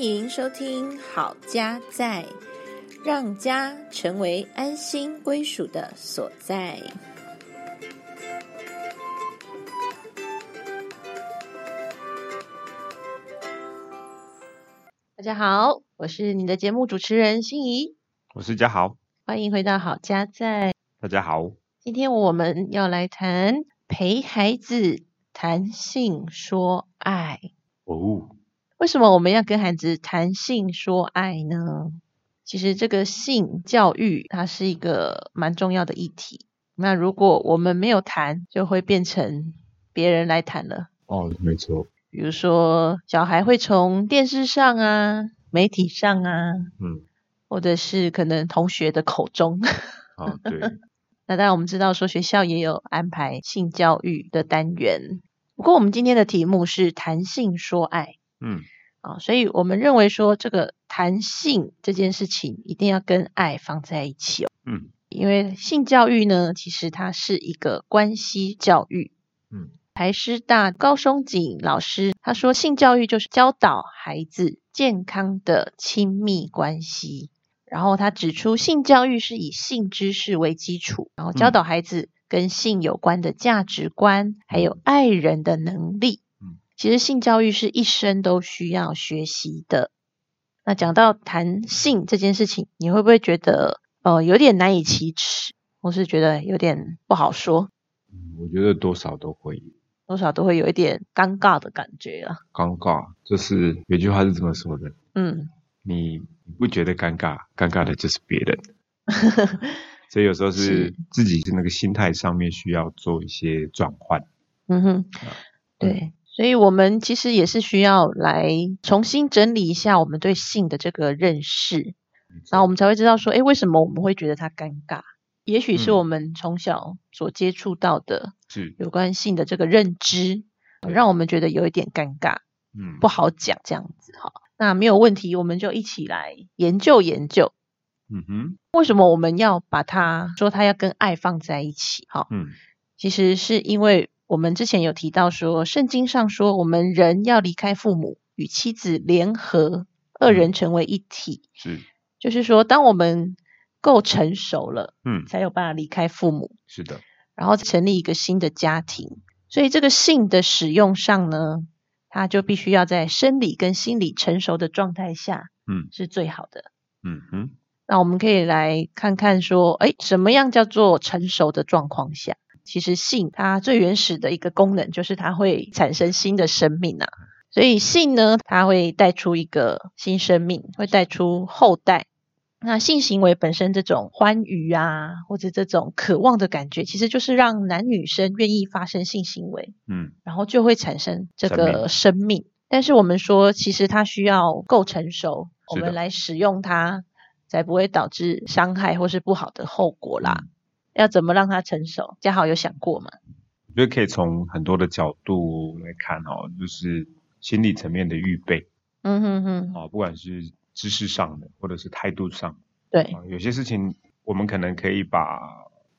欢迎收听《好家在》，让家成为安心归属的所在。大家好，我是你的节目主持人心怡，我是嘉豪，欢迎回到《好家在》。大家好，今天我们要来谈陪孩子谈性说爱。哦，为什么我们要跟孩子谈性说爱呢？其实这个性教育它是一个蛮重要的议题。那如果我们没有谈，就会变成别人来谈了。哦，没错，比如说，小孩会从电视上啊、媒体上啊，嗯，或者是可能同学的口中。哦，对，那当然，我们知道说学校也有安排性教育的单元。不过，我们今天的题目是谈性说爱嗯，啊，所以我们认为说这个谈性这件事情一定要跟爱放在一起哦。嗯，因为性教育呢，其实它是一个关系教育。嗯，台师大高松景老师他说，性教育就是教导孩子健康的亲密关系。然后他指出，性教育是以性知识为基础，然后教导孩子跟性有关的价值观，还有爱人的能力。嗯，其实性教育是一生都需要学习的。那讲到谈性这件事情，你会不会觉得呃有点难以启齿，或是觉得有点不好说？嗯我觉得多少都会多少都会有一点尴尬的感觉啊。尴尬，就是有句话是这么说的，嗯，你你不觉得尴尬，尴尬的就是别人，所以有时候是是自己的那个心态上面需要做一些转换。嗯哼，对，所以我们其实也是需要来重新整理一下我们对性的这个认识，然后我们才会知道说，哎，为什么我们会觉得它尴尬？也许是嗯。我们从小所接触到的是，有关性的这个认知，让我们觉得有一点尴尬，嗯，不好讲这样子哈。那没有问题，我们就一起来研究研究，嗯哼，为什么我们要把它说它要跟爱放在一起？哈，嗯，其实是因为我们之前有提到说，圣经上说我们人要离开父母，与妻子联合，二人成为一体。是，就是说，当我们够成熟了，嗯，才有办法离开父母，是的，然后成立一个新的家庭。所以这个性的使用上呢，它就必须要在生理跟心理成熟的状态下，嗯是最好的。嗯哼，那我们可以来看看说，哎，什么样叫做成熟的状况下？其实性它最原始的一个功能就是它会产生新的生命啊，所以性呢，它会带出一个新生命，会带出后代。那性行为本身这种欢愉啊，或者这种渴望的感觉，其实就是让男女生愿意发生性行为，嗯，然后就会产生这生个生命。但是我们说，其实它需要够成熟，我们来使用它，才不会导致伤害或是不好的后果啦。要怎么让它成熟？嘉豪有想过吗？我觉得可以从很多的角度来看哦，就是心理层面的预备嗯哼哼，哦，不管是知识上的或者是态度上。对，啊，有些事情我们可能可以把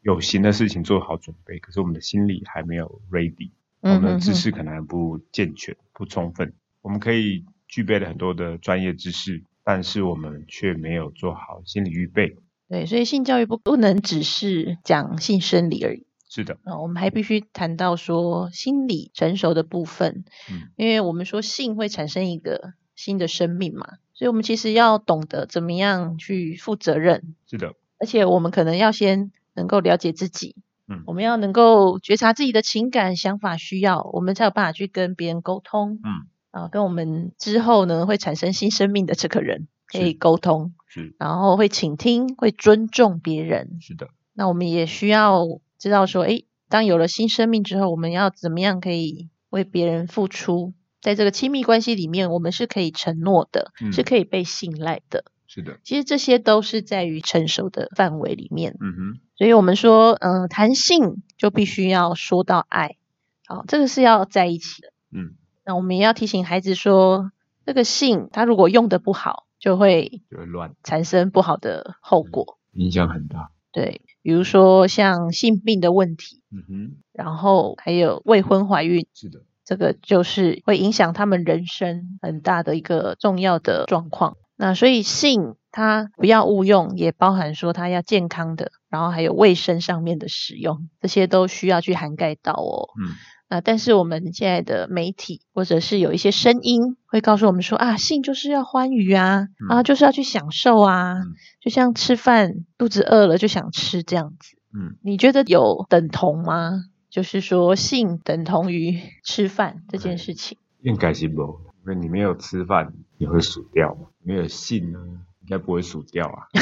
有形的事情做好准备，可是我们的心理还没有 ready，我们的知哼，识可能还不健全、不充分。我们可以具备了很多的专业知识，但是我们却没有做好心理预备。对，所以性教育不不能只是讲性生理而已。是的，啊，我们还必须谈到说心理成熟的部分，嗯，因为我们说性会产生一个新的生命嘛，所以我们其实要懂得怎么样去负责任，是的，而且我们可能要先能够了解自己，嗯。我们要能够觉察自己的情感、想法、需要，我们才有办法去跟别人沟通，嗯，啊，跟我们之后呢会产生新生命的这个人可以是沟通，是然后会倾听，会尊重别人，是的，那我们也需要知道说，诶，当有了新生命之后，我们要怎么样可以为别人付出？在这个亲密关系里面，我们是可以承诺的，嗯是可以被信赖的。是的，其实这些都是在于成熟的范围里面。嗯哼，所以我们说，嗯、谈性就必须要说到爱，好，这个是要在一起的。嗯，那我们也要提醒孩子说，这个性他如果用的不好，就会就会乱，产生不好的后果。影响很大。对，比如说像性病的问题，嗯哼，然后还有未婚怀孕，是的，这个就是会影响他们人生很大的一个重要的状况。那所以性它不要误用，也包含说它要健康的，然后还有卫生上面的使用，这些都需要去涵盖到哦。嗯，那但是我们现在的媒体或者是有一些声音会告诉我们说啊，性就是要欢愉啊，嗯啊就是要去享受啊，嗯就像吃饭肚子饿了就想吃这样子。嗯，你觉得有等同吗？就是说性等同于 吃饭这件事情？应该是不，因为你没有吃饭，你会数掉嘛？没有性呢，应该不会数掉啊。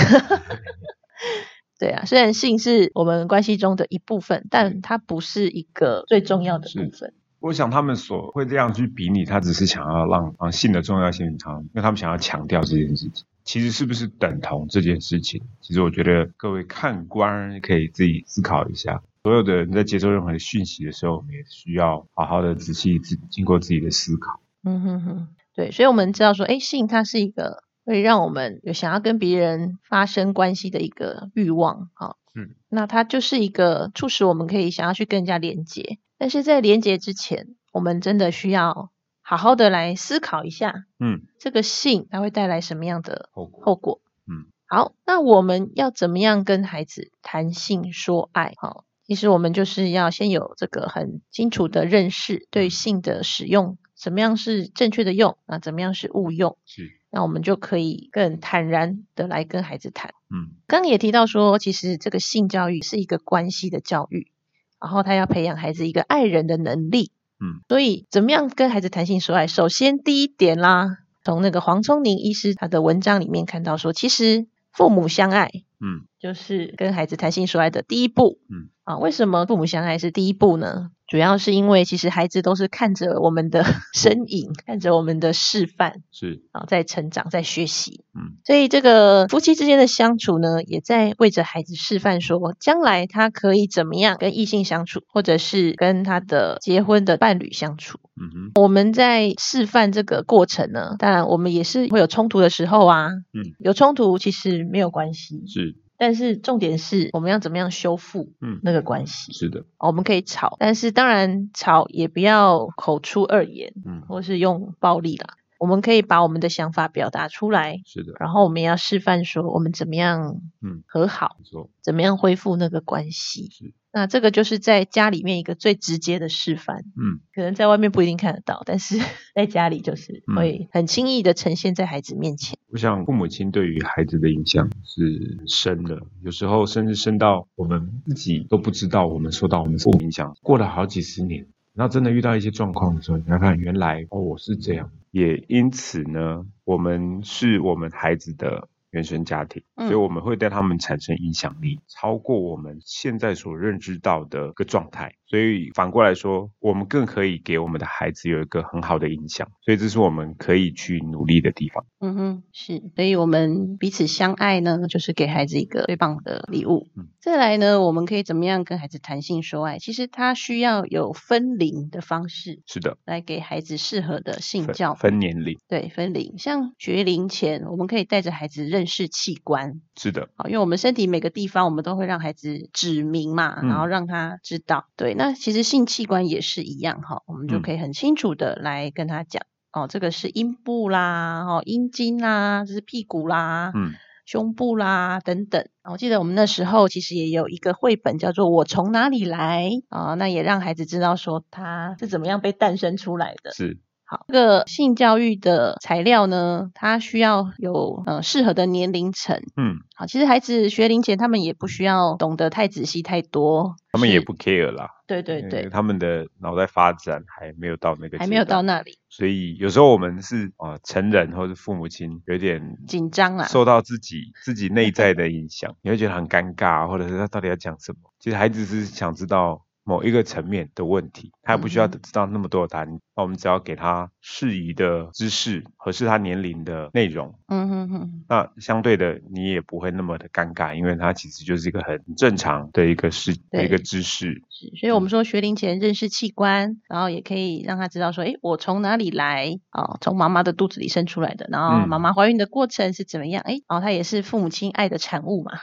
对啊，虽然性是我们关系中的一部分，但它不是一个最重要的部分。我想他们所会这样去比拟，他只是想要让让性的重要性强，因为他们想要强调这件事情。其实是不是等同这件事情？其实我觉得各位看官可以自己思考一下。所有的人在接收任何的讯息的时候，我们也需要好好的仔细自经过自己的思考。嗯哼哼，对，所以我们知道说，哎，性它是一个会让我们有想要跟别人发生关系的一个欲望，哈、嗯，那它就是一个促使我们可以想要去跟人家连接，但是在连接之前，我们真的需要好好的来思考一下，嗯，这个性它会带来什么样的后果。后果。嗯，好，那我们要怎么样跟孩子谈性说爱？好，其实我们就是要先有这个很清楚的认识，对性的使用，怎么样是正确的用，那怎么样是误用，是，那我们就可以更坦然的来跟孩子谈。嗯刚刚也提到说，其实这个性教育是一个关系的教育，然后他要培养孩子一个爱人的能力。嗯，所以怎么样跟孩子谈性说爱？首先第一点啦，从那个黄聪宁医师他的文章里面看到说，其实父母相爱嗯就是跟孩子谈性说爱的第一步。嗯，啊，为什么父母相爱是第一步呢？主要是因为其实孩子都是看着我们的 身影，看着我们的示范是，啊，在成长，在学习。嗯所以这个夫妻之间的相处呢，也在为着孩子示范说，将来他可以怎么样跟异性相处，或者是跟他的结婚的伴侣相处。嗯哼，我们在示范这个过程呢，当然我们也是会有冲突的时候啊。嗯，有冲突其实没有关系，是，但是重点是我们要怎么样修复嗯那个关系。是的，我们可以吵，但是当然吵也不要口出恶言，嗯或是用暴力啦。我们可以把我们的想法表达出来，是的，然后我们也要示范说我们怎么样嗯和好，没错，怎么样恢复那个关系。是，那这个就是在家里面一个最直接的示范，嗯。可能在外面不一定看得到，但是 在家里就是嗯。会很轻易的呈现在孩子面前。我想父母亲对于孩子的影响是深的，有时候甚至深到我们自己都不知道我们受到我们父母影响，过了好几十年，然后真的遇到一些状况的时候，你看看原来哦我是这样，也因此呢，我们是我们孩子的原生家庭，嗯所以我们会对他们产生影响力，超过我们现在所认知到的一个状态。所以反过来说，我们更可以给我们的孩子有一个很好的影响，所以这是我们可以去努力的地方。嗯哼，是，所以我们彼此相爱呢，就是给孩子一个最棒的礼物。嗯再来呢，我们可以怎么样跟孩子谈性说爱？其实他需要有分龄的方式是的，来给孩子适合的性教育。分年龄，对，分龄，像学龄前，我们可以带着孩子认识器官，是的，好，因为我们身体每个地方，我们都会让孩子指明嘛，嗯然后让他知道。对，那其实性器官也是一样哈，我们就嗯可以很清楚的来跟他讲，哦，这个是阴部啦，哦，阴茎啦，这是屁股啦，嗯胸部啦等等。我记得我们那时候其实也有一个绘本叫做《我从哪里来》啊、那也让孩子知道说他是怎么样被诞生出来的。是，好，这个性教育的材料呢，它需要有呃适合的年龄层。嗯，好，其实孩子学龄前，他们也不需要懂得太仔细太多，他们也不 care 啦，对对对，他们的脑袋发展还没有到那个，还没有到，那里所以有时候我们是啊、呃成人或者父母亲有点紧张啦。受到自己自己内在的影响，你会觉得很尴尬，或者是他到底要讲什么？其实孩子是想知道某一个层面的问题，他也不需要嗯知道那么多的答案，那我们只要给他适宜的知识，合适他年龄的内容，嗯哼哼，那相对的你也不会那么的尴尬，因为他其实就是一个很正常的一个事一个知识，是，所以我们说学龄前认识器官，然后也可以让他知道说，诶，我从哪里来啊？从妈妈的肚子里生出来的，然后嗯妈妈怀孕的过程是怎么样？诶，然后他也是父母亲爱的产物嘛。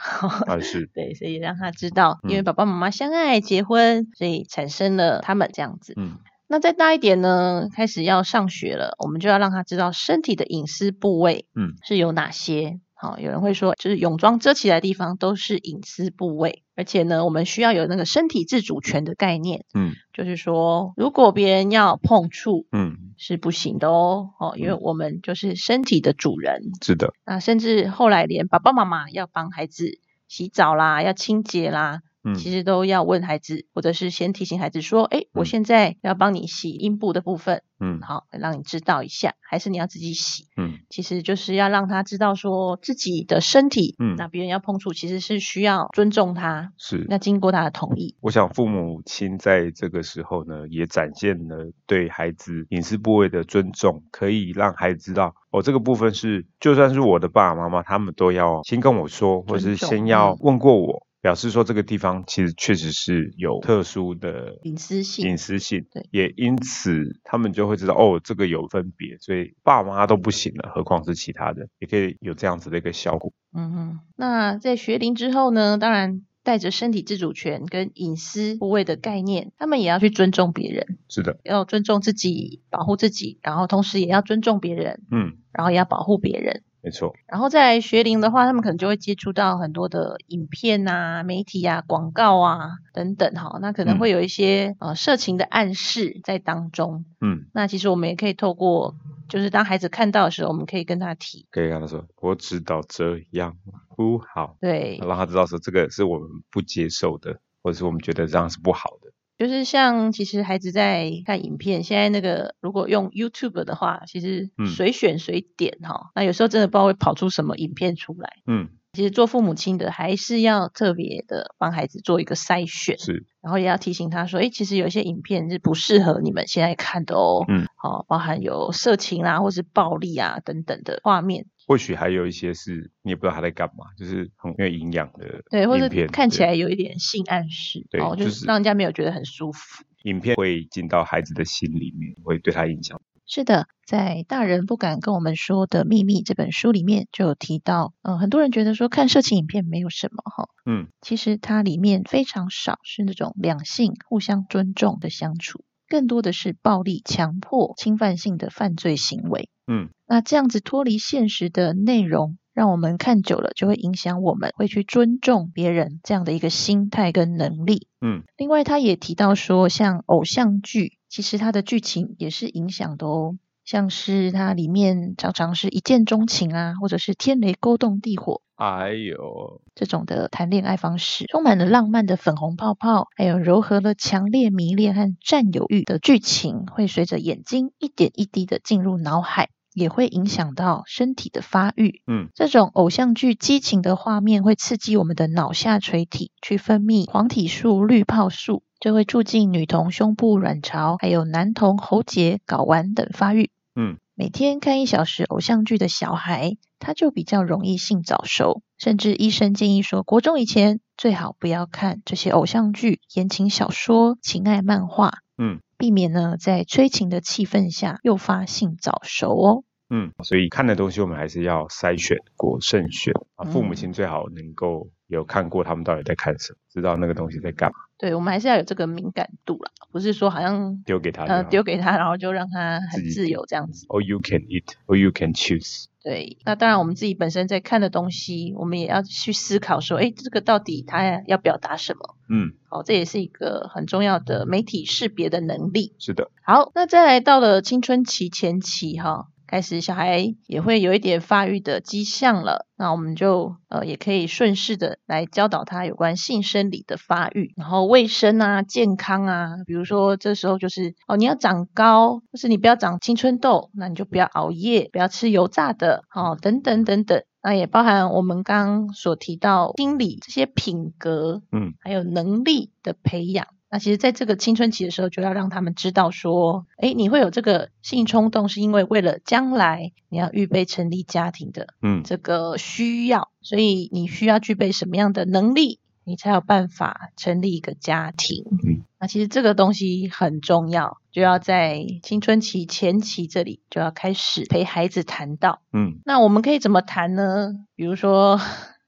啊是，对，所以让他知道，因为嗯爸爸妈妈相爱结婚，所以产生了他们这样子。嗯那再大一点呢，开始要上学了，我们就要让他知道身体的隐私部位，嗯，是有哪些。好，有人会说，就是泳装遮起来的地方都是隐私部位，而且呢，我们需要有那个身体自主权的概念，嗯，就是说，如果别人要碰触，嗯，是不行的哦，哦，因为我们就是身体的主人。是的，那甚至后来连爸爸妈妈要帮孩子洗澡啦，要清洁啦。其实都要问孩子，或者是先提醒孩子说：“哎，我现在要帮你洗阴部的部分，嗯，好，让你知道一下，还是你要自己洗，嗯，其实就是要让他知道说自己的身体，嗯，那别人要碰触，其实是需要尊重他，是，那经过他的同意。我想父母亲在这个时候呢，也展现了对孩子隐私部位的尊重，可以让孩子知道，哦，这个部分是，就算是我的爸爸妈妈，他们都要先跟我说，或者是先要问过我。”表示说这个地方其实确实是有特殊的隐私性，隐私性，对，也因此他们就会知道哦，这个有分别，所以爸妈都不行了，何况是其他人，也可以有这样子的一个效果。嗯哼，那在学龄之后呢，当然带着身体自主权跟隐私部位的概念，他们也要去尊重别人，是的，要尊重自己，保护自己，然后同时也要尊重别人，嗯，然后也要保护别人。没错，然后在学龄的话，他们可能就会接触到很多的影片啊、媒体啊、广告啊等等哈，那可能会有一些呃色情的暗示在当中。嗯，那其实我们也可以透过，就是当孩子看到的时候，我们可以跟他提，可以跟他说：“我知道这样不好。”对，让他知道说这个是我们不接受的，或者是我们觉得这样是不好的。就是像其实孩子在看影片，现在那个如果用 YouTube 的话，其实随选随点哈，那有时候真的不知道会跑出什么影片出来。嗯，其实做父母亲的还是要特别的帮孩子做一个筛选，是，然后也要提醒他说，哎，其实有一些影片是不适合你们现在看的哦。嗯，好，包含有色情啦，或是暴力啊等等的画面。或许还有一些是你也不知道他在干嘛，就是很没有营养的，对，或者看起来有一点性暗示，对，就是让人家没有觉得很舒服。影片会进到孩子的心里面，会对他影响。是的，在《大人不敢跟我们说的秘密》这本书里面就有提到，嗯，很多人觉得说看色情影片没有什么哈，嗯，其实它里面非常少是那种两性互相尊重的相处，更多的是暴力、强迫、侵犯性的犯罪行为。嗯，那这样子脱离现实的内容，让我们看久了就会影响我们会去尊重别人这样的一个心态跟能力。嗯，另外他也提到说，像偶像剧，其实它的剧情也是影响的哦，像是它里面常常是一见钟情啊，或者是天雷勾动地火，哎呦，这种的谈恋爱方式，充满了浪漫的粉红泡泡，还有柔和了强烈迷恋和占有欲的剧情，会随着眼睛一点一滴的进入脑海。也会影响到身体的发育。嗯，这种偶像剧激情的画面会刺激我们的脑下垂体去分泌黄体素、滤泡素，就会促进女童胸部卵巢，还有男童喉结、睾丸等发育。嗯，每天看一小时偶像剧的小孩，他就比较容易性早熟，甚至医生建议说，国中以前最好不要看这些偶像剧、言情小说、情爱漫画。嗯，避免呢在催情的气氛下诱发性早熟哦。嗯，所以看的东西我们还是要筛选过慎选啊。父母亲最好能够有看过他们到底在看什么，知道那个东西在干嘛。对，我们还是要有这个敏感度啦，不是说好像丢给他，呃，丢给他，然后就让他很自由这样子。Or you can eat, or you can choose。对，那当然我们自己本身在看的东西，我们也要去思考说，哎，这个到底他要表达什么？嗯，好，这也是一个很重要的媒体识别的能力。是的。好，那再来到了青春期前期，哈。开始小孩也会有一点发育的迹象了，那我们就呃也可以顺势的来教导他有关性生理的发育，然后卫生啊、健康啊，比如说这时候就是哦你要长高，就是你不要长青春痘，那你就不要熬夜，不要吃油炸的，哦等等等等，那也包含我们刚所提到心理这些品格，嗯，还有能力的培养。那其实，在这个青春期的时候，就要让他们知道说，哎，你会有这个性冲动，是因为为了将来你要预备成立家庭的，嗯，这个需要，所以你需要具备什么样的能力，你才有办法成立一个家庭。嗯，那其实这个东西很重要，就要在青春期前期这里就要开始陪孩子谈到。嗯，那我们可以怎么谈呢？比如说。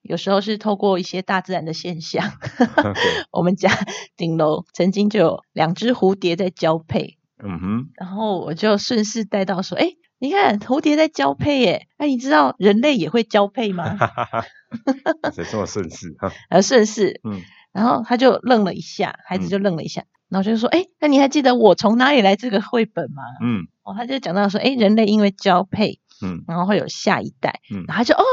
有时候是透过一些大自然的现象，我们家 顶楼曾经就有两只蝴蝶在交配，嗯哼，然后我就顺势带到说，哎，你看蝴蝶在交配耶，哎，你知道人类也会交配吗？哈哈哈，谁这么顺势哈？呃，顺势，嗯然后他就愣了一下，孩子嗯就愣了一下，然后就说，哎，那你还记得我从哪里来这个绘本吗？嗯哦，他就讲到说，哎，人类因为交配，嗯然后会有下一代，嗯然后他就哦，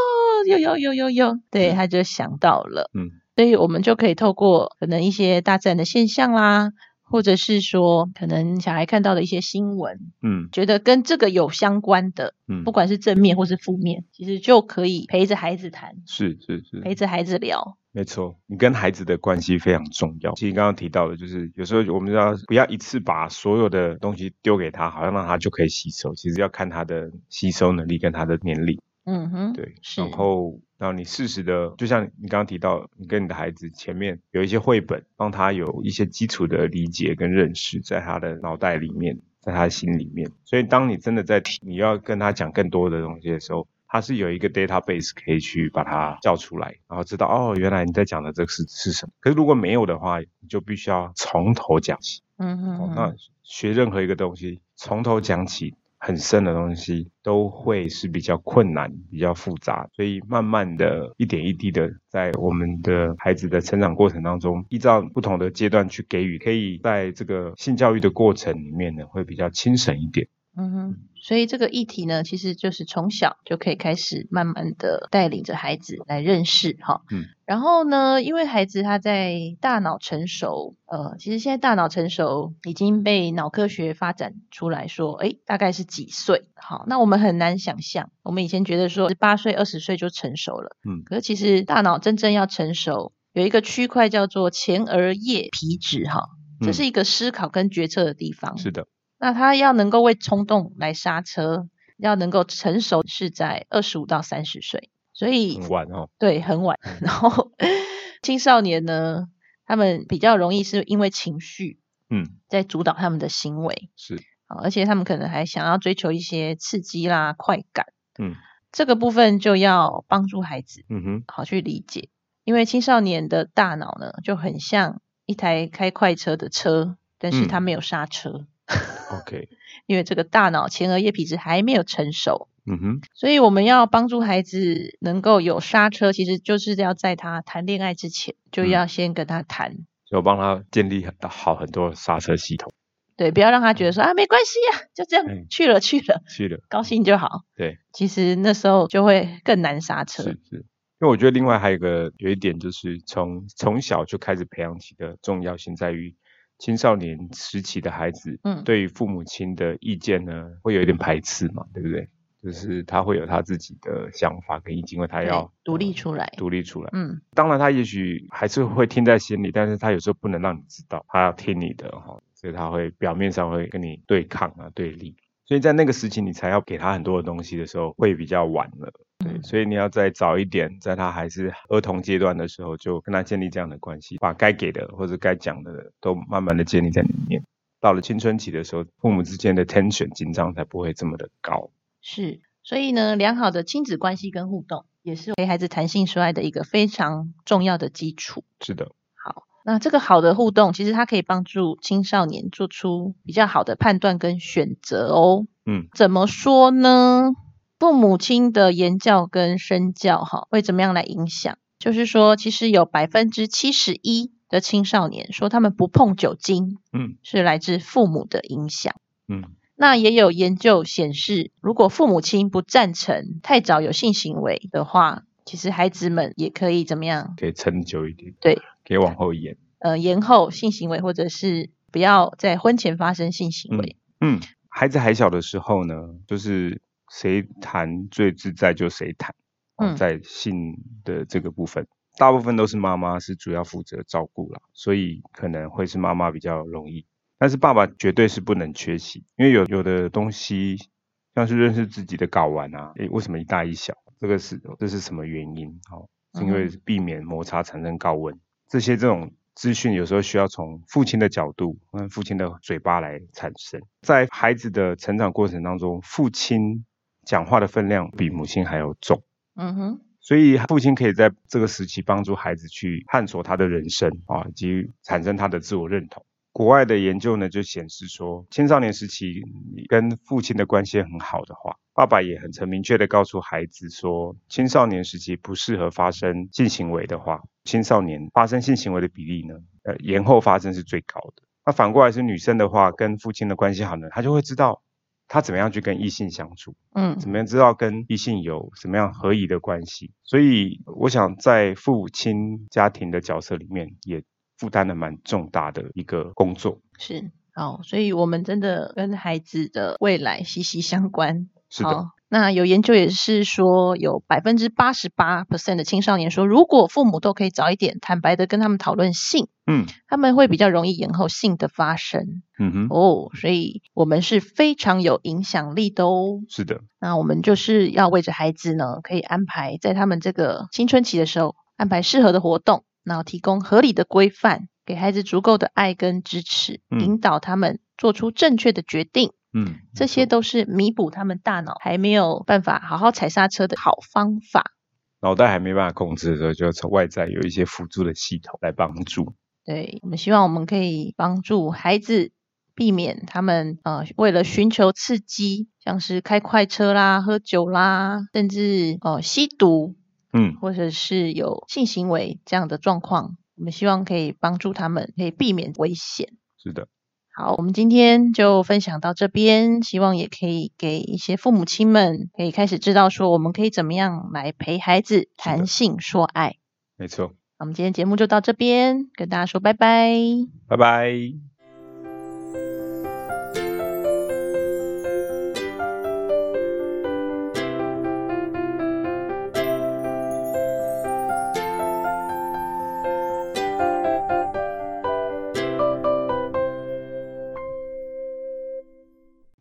有有有有有，对，嗯他就想到了，嗯所以我们就可以透过可能一些大自然的现象啦，或者是说可能小孩看到的一些新闻，嗯觉得跟这个有相关的，嗯不，管是正面或是负面，其实就可以陪着孩子谈，是是是，陪着孩子聊。没错，你跟孩子的关系非常重要。其实刚刚提到的，就是有时候我们要不要一次把所有的东西丢给他，好像让他就可以吸收。其实要看他的吸收能力跟他的年龄。嗯哼，对，然后然后你适时的，就像你刚刚提到，你跟你的孩子前面有一些绘本，让他有一些基础的理解跟认识，在他的脑袋里面，在他的心里面。所以当你真的在提，你要跟他讲更多的东西的时候，他是有一个 database 可以去把它叫出来，然后知道哦，原来你在讲的这个是是什么。可是如果没有的话，你就必须要从头讲起。嗯哼哼，哦那学任何一个东西，从头讲起，很深的东西都会是比较困难、比较复杂，所以慢慢的一点一滴的，在我们的孩子的成长过程当中，依照不同的阶段去给予，可以在这个性教育的过程里面呢，会比较轻省一点。嗯哼，所以这个议题呢，其实就是从小就可以开始慢慢的带领着孩子来认识哈。嗯。然后呢，因为孩子他在大脑成熟，呃，其实现在大脑成熟已经被脑科学发展出来说，诶，大概是几岁？好，那我们很难想象，我们以前觉得说八岁、二十岁就成熟了，嗯可是其实大脑真正要成熟，有一个区块叫做前额叶皮质哈，这嗯是一个思考跟决策的地方。是的，那他要能够为冲动来刹车，要能够成熟是在二十五到三十岁，所以很晚哦。对很晚。然后青少年呢，他们比较容易是因为情绪嗯，在主导他们的行为，是，啊而且他们可能还想要追求一些刺激啦、快感，嗯。这个部分就要帮助孩子嗯哼，好去理解，因为青少年的大脑呢就很像一台开快车的车，但是嗯。它没有刹车。OK，因为这个大脑前额叶皮质还没有成熟，嗯哼，所以我们要帮助孩子能够有刹车，其实就是要在他谈恋爱之前，就嗯要先跟他谈，就帮他建立很好很多刹车系统。对，不要让他觉得说啊没关系呀、就这样、嗯去了去了，去了，高兴就好。对，其实那时候就会更难刹车。是是。因为我觉得另外还有一个有一点就是从从小就开始培养起的重要性在于青少年时期的孩子，嗯对于父母亲的意见呢会有一点排斥嘛，对不对？就是他会有他自己的想法跟意见，因为他要独立呃出来独立出来。嗯，当然，他也许还是会听在心里，但是他有时候不能让你知道，他要听你的哈，所以他会表面上会跟你对抗啊、对立。所以在那个时期，你才要给他很多的东西的时候，会比较晚了。对，嗯所以你要再早一点，在他还是儿童阶段的时候，就跟他建立这样的关系，把该给的或者该讲的都慢慢的建立在里面。到了青春期的时候，父母之间的 tension 紧张才不会这么的高。是。所以呢，良好的亲子关系跟互动，也是陪孩子谈性说爱的一个非常重要的基础。是的，好，那这个好的互动，其实它可以帮助青少年做出比较好的判断跟选择哦。嗯，怎么说呢？父母亲的言教跟身教，哈，会怎么样来影响？就是说，其实有百分之七十一的青少年说他们不碰酒精，嗯是来自父母的影响。嗯那也有研究显示，如果父母亲不赞成太早有性行为的话，其实孩子们也可以怎么样？可以撑久一点，对，可以往后延。呃，延后性行为，或者是不要在婚前发生性行为。嗯，孩子还小的时候呢，就是谁谈最自在就谁谈。哦嗯在性的这个部分，大部分都是妈妈是主要负责照顾啦，所以可能会是妈妈比较容易。但是爸爸绝对是不能缺席，因为有有的东西，像是认识自己的睾丸啊，诶，为什么一大一小？这个是这是什么原因？哦，是因为嗯避免摩擦产生高温。这些这种资讯有时候需要从父亲的角度，跟父亲的嘴巴来产生。在孩子的成长过程当中，父亲讲话的分量比母亲还要重。嗯哼，所以父亲可以在这个时期帮助孩子去探索他的人生啊，以及产生他的自我认同。国外的研究呢就显示说，青少年时期跟父亲的关系很好的话，爸爸也很曾明确的告诉孩子说，青少年时期不适合发生性行为的话，青少年发生性行为的比例呢，呃，延后发生是最高的。那反过来是女生的话，跟父亲的关系好呢，她就会知道她怎么样去跟异性相处，嗯怎么样知道跟异性有什么样合宜的关系。所以我想在父亲家庭的角色里面，也负担了蛮重大的一个工作。是好，所以我们真的跟孩子的未来息息相关。是的，好，那有研究也是说，有百分之八十八 percent 的青少年说，如果父母都可以早一点坦白的跟他们讨论性，嗯他们会比较容易延后性的发生。嗯哼，哦，所以我们是非常有影响力的哦。是的，那我们就是要为着孩子呢，可以安排在他们这个青春期的时候，安排适合的活动，然后提供合理的规范，给孩子足够的爱跟支持，嗯引导他们做出正确的决定。嗯，这些都是弥补他们大脑还没有办法好好踩刹车的好方法。脑袋还没办法控制的时候，就从外在有一些辅助的系统来帮助。对我们希望我们可以帮助孩子避免他们呃为了寻求刺激，像是开快车啦、喝酒啦，甚至呃吸毒，嗯，或者是有性行为这样的状况，我们希望可以帮助他们可以避免危险。是的，好，我们今天就分享到这边，希望也可以给一些父母亲们可以开始知道说，我们可以怎么样来陪孩子谈性说爱。没错。那我们今天节目就到这边，跟大家说拜拜。拜拜。